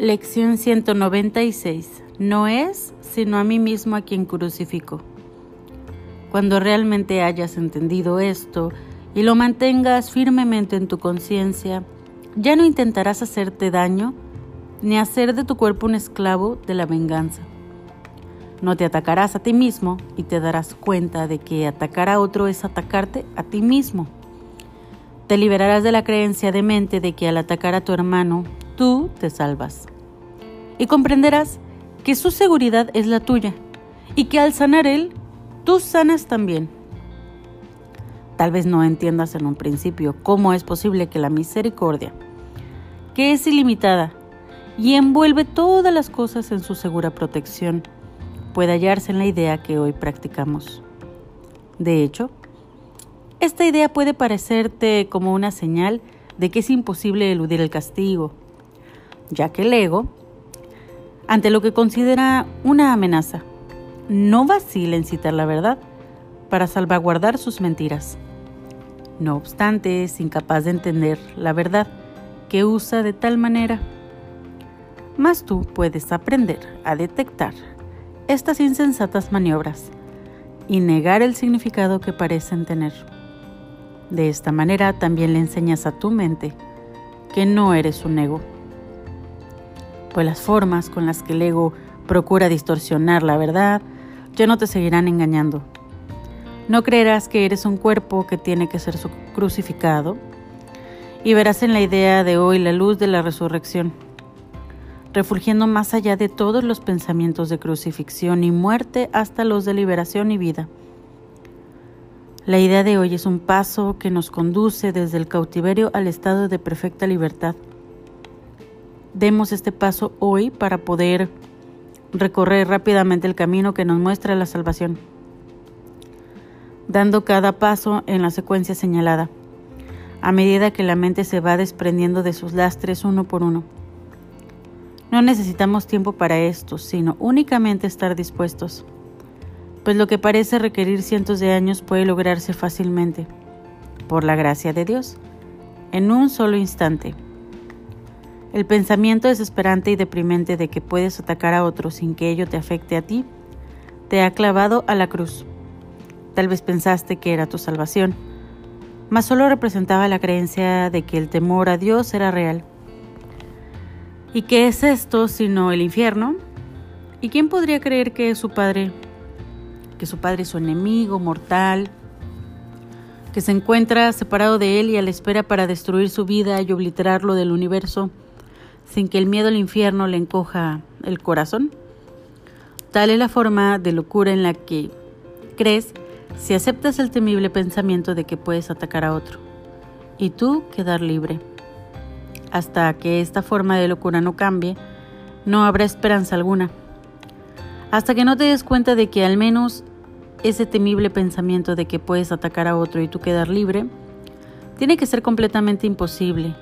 Lección 196. No es sino a mí mismo a quien crucifico. Cuando realmente hayas entendido esto y lo mantengas firmemente en tu conciencia, ya no intentarás hacerte daño ni hacer de tu cuerpo un esclavo de la venganza. No te atacarás a ti mismo y te darás cuenta de que atacar a otro es atacarte a ti mismo. Te liberarás de la creencia de mente de que al atacar a tu hermano, tú te salvas. Y comprenderás que su seguridad es la tuya y que al sanar él, tú sanas también. Tal vez no entiendas en un principio cómo es posible que la misericordia, que es ilimitada y envuelve todas las cosas en su segura protección, pueda hallarse en la idea que hoy practicamos. De hecho, esta idea puede parecerte como una señal de que es imposible eludir el castigo, ya que el ego, ante lo que considera una amenaza, no vacila en citar la verdad para salvaguardar sus mentiras. No obstante, es incapaz de entender la verdad que usa de tal manera. Mas tú puedes aprender a detectar estas insensatas maniobras y negar el significado que parecen tener. De esta manera también le enseñas a tu mente que no eres un ego. Pues las formas con las que el ego procura distorsionar la verdad ya no te seguirán engañando no creerás que eres un cuerpo que tiene que ser crucificado y verás en la idea de hoy la luz de la resurrección, refulgiendo más allá de todos los pensamientos de crucifixión y muerte hasta los de liberación y vida. La idea de hoy es un paso que nos conduce desde el cautiverio al estado de perfecta libertad. Demos este paso hoy para poder recorrer rápidamente el camino que nos muestra la salvación dando cada paso en la secuencia señalada, a medida que la mente se va desprendiendo de sus lastres uno por uno. No necesitamos tiempo para esto, sino únicamente estar dispuestos, pues lo que parece requerir cientos de años puede lograrse fácilmente, por la gracia de Dios, en un solo instante. El pensamiento desesperante y deprimente de que puedes atacar a otro sin que ello te afecte a ti, te ha clavado a la cruz. Tal vez pensaste que era tu salvación, mas solo representaba la creencia de que el temor a Dios era real. ¿Y qué es esto sino el infierno? ¿Y quién podría creer que es su padre, que su padre es su enemigo mortal, que se encuentra separado de él y a la espera para destruir su vida y obliterarlo del universo, sin que el miedo al infierno le encoja el corazón? Tal es la forma de locura en la que crees si aceptas el temible pensamiento de que puedes atacar a otro y tú quedar libre. Hasta que esta forma de locura no cambie, no habrá esperanza alguna. Hasta que no te des cuenta de que al menos ese temible pensamiento de que puedes atacar a otro y tú quedar libre, tiene que ser completamente imposible.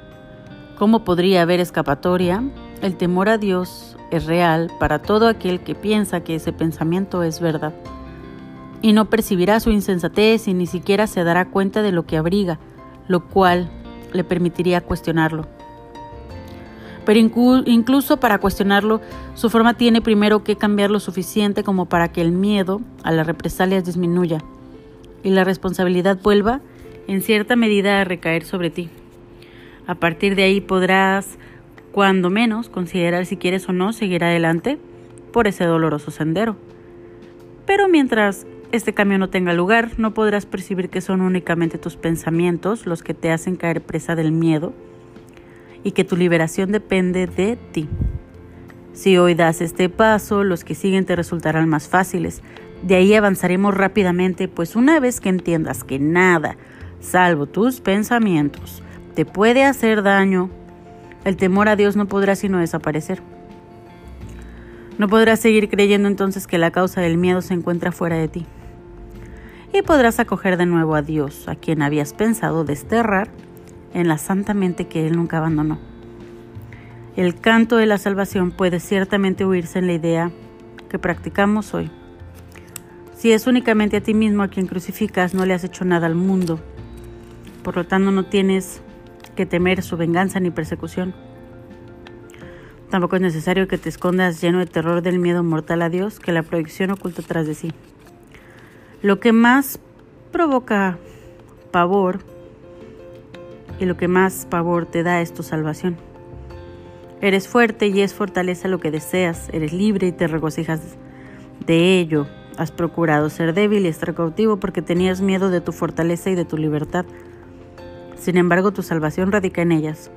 ¿Cómo podría haber escapatoria? El temor a Dios es real para todo aquel que piensa que ese pensamiento es verdad y no percibirá su insensatez y ni siquiera se dará cuenta de lo que abriga, lo cual le permitiría cuestionarlo. Pero incluso para cuestionarlo, su forma tiene primero que cambiar lo suficiente como para que el miedo a las represalias disminuya y la responsabilidad vuelva en cierta medida a recaer sobre ti. A partir de ahí podrás, cuando menos, considerar si quieres o no seguir adelante por ese doloroso sendero. Pero mientras este cambio no tenga lugar, no podrás percibir que son únicamente tus pensamientos los que te hacen caer presa del miedo y que tu liberación depende de ti. Si hoy das este paso, los que siguen te resultarán más fáciles. De ahí avanzaremos rápidamente, pues una vez que entiendas que nada, salvo tus pensamientos, te puede hacer daño, el temor a Dios no podrá sino desaparecer. No podrás seguir creyendo entonces que la causa del miedo se encuentra fuera de ti y podrás acoger de nuevo a Dios, a quien habías pensado desterrar en la santa mente que Él nunca abandonó. El canto de la salvación puede ciertamente huirse en la idea que practicamos hoy. Si es únicamente a ti mismo a quien crucificas, no le has hecho nada al mundo. Por lo tanto, no tienes que temer su venganza ni persecución. Tampoco es necesario que te escondas lleno de terror del miedo mortal a Dios que la proyección oculta tras de sí. Lo que más provoca pavor y lo que más pavor te da es tu salvación. Eres fuerte y es fortaleza lo que deseas, eres libre y te regocijas de ello. Has procurado ser débil y estar cautivo porque tenías miedo de tu fortaleza y de tu libertad. Sin embargo, tu salvación radica en ellas.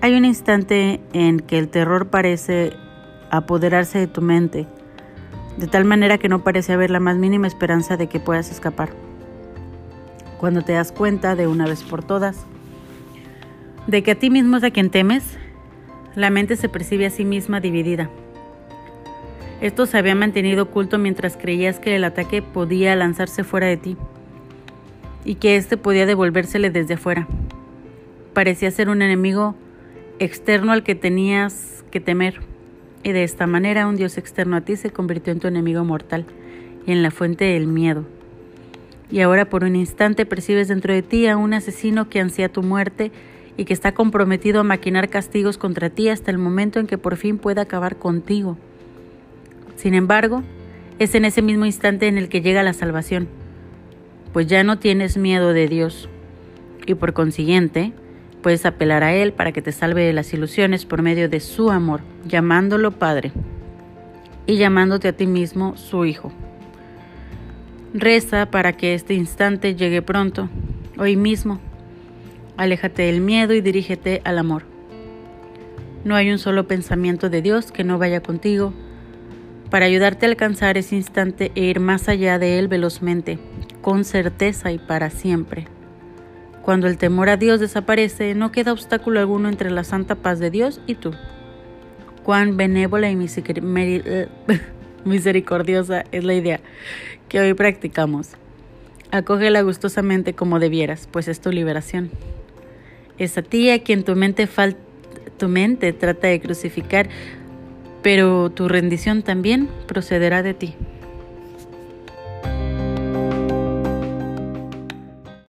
Hay un instante en que el terror parece apoderarse de tu mente, de tal manera que no parece haber la más mínima esperanza de que puedas escapar. Cuando te das cuenta de una vez por todas de que a ti mismo es a quien temes, la mente se percibe a sí misma dividida. Esto se había mantenido oculto mientras creías que el ataque podía lanzarse fuera de ti y que éste podía devolvérsele desde afuera. Parecía ser un enemigo externo al que tenías que temer, y de esta manera un Dios externo a ti se convirtió en tu enemigo mortal y en la fuente del miedo. Y ahora por un instante percibes dentro de ti a un asesino que ansía tu muerte y que está comprometido a maquinar castigos contra ti hasta el momento en que por fin pueda acabar contigo. Sin embargo, es en ese mismo instante en el que llega la salvación, pues ya no tienes miedo de Dios y por consiguiente, Puedes apelar a Él para que te salve de las ilusiones por medio de su amor, llamándolo Padre y llamándote a ti mismo su Hijo. Reza para que este instante llegue pronto, hoy mismo. Aléjate del miedo y dirígete al amor. No hay un solo pensamiento de Dios que no vaya contigo para ayudarte a alcanzar ese instante e ir más allá de Él velozmente, con certeza y para siempre. Cuando el temor a Dios desaparece, no queda obstáculo alguno entre la santa paz de Dios y tú. Cuán benévola y misericordiosa es la idea que hoy practicamos. Acógela gustosamente como debieras, pues es tu liberación. Es a ti a quien tu mente, tu mente trata de crucificar, pero tu rendición también procederá de ti.